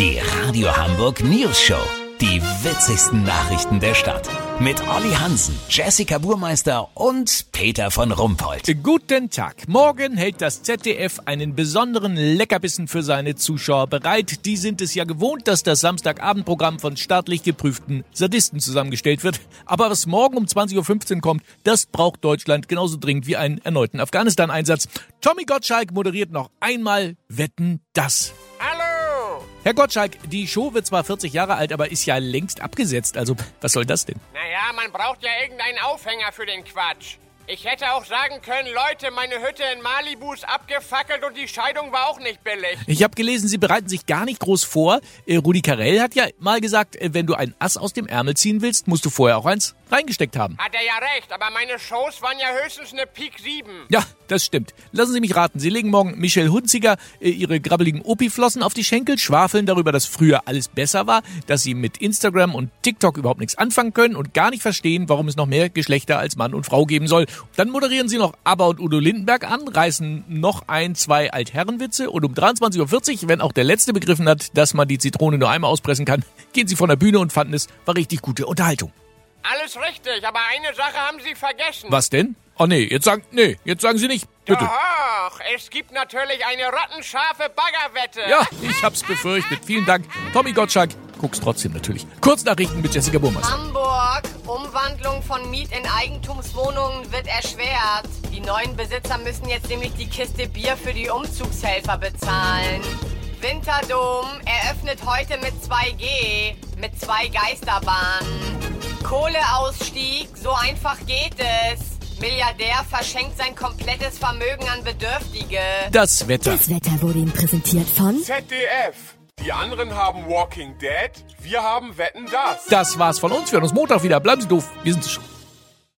Die Radio Hamburg News Show. Die witzigsten Nachrichten der Stadt. Mit Olli Hansen, Jessica Burmeister und Peter von Rumpold. Guten Tag. Morgen hält das ZDF einen besonderen Leckerbissen für seine Zuschauer bereit. Die sind es ja gewohnt, dass das Samstagabendprogramm von staatlich geprüften Sadisten zusammengestellt wird. Aber was morgen um 20.15 Uhr kommt, das braucht Deutschland genauso dringend wie einen erneuten Afghanistan-Einsatz. Tommy Gottschalk moderiert noch einmal Wetten, das. Herr Gottschalk, die Show wird zwar 40 Jahre alt, aber ist ja längst abgesetzt. Also, was soll das denn? Naja, man braucht ja irgendeinen Aufhänger für den Quatsch. Ich hätte auch sagen können, Leute, meine Hütte in Malibu ist abgefackelt und die Scheidung war auch nicht billig. Ich habe gelesen, Sie bereiten sich gar nicht groß vor. Äh, Rudi Carell hat ja mal gesagt, äh, wenn du ein Ass aus dem Ärmel ziehen willst, musst du vorher auch eins reingesteckt haben. Hat er ja recht, aber meine Shows waren ja höchstens eine Pik 7. Ja, das stimmt. Lassen Sie mich raten, Sie legen morgen Michelle Hunziger äh, ihre grabbeligen Opi-Flossen auf die Schenkel, schwafeln darüber, dass früher alles besser war, dass Sie mit Instagram und TikTok überhaupt nichts anfangen können und gar nicht verstehen, warum es noch mehr Geschlechter als Mann und Frau geben soll. Dann moderieren Sie noch ABBA und Udo Lindenberg an, reißen noch ein, zwei Altherrenwitze und um 23.40 Uhr, wenn auch der Letzte begriffen hat, dass man die Zitrone nur einmal auspressen kann, gehen Sie von der Bühne und fanden es war richtig gute Unterhaltung. Alles richtig, aber eine Sache haben Sie vergessen. Was denn? Oh nee, jetzt sagen, nee, jetzt sagen Sie nicht. Bitte. Doch, es gibt natürlich eine rattenscharfe Baggerwette. Ja, ich hab's befürchtet. Vielen Dank. Tommy Gottschalk, guck's trotzdem natürlich. Kurznachrichten mit Jessica Burmers. Umwandlung von Miet- in Eigentumswohnungen wird erschwert. Die neuen Besitzer müssen jetzt nämlich die Kiste Bier für die Umzugshelfer bezahlen. Winterdom eröffnet heute mit 2G, mit zwei Geisterbahnen. Kohleausstieg, so einfach geht es. Milliardär verschenkt sein komplettes Vermögen an Bedürftige. Das Wetter. Das Wetter wurde Ihnen präsentiert von ZDF. Die anderen haben Walking Dead, wir haben Wetten das. Das war's von uns. Wir hören uns Montag wieder. Bleiben Sie doof. Wir schon.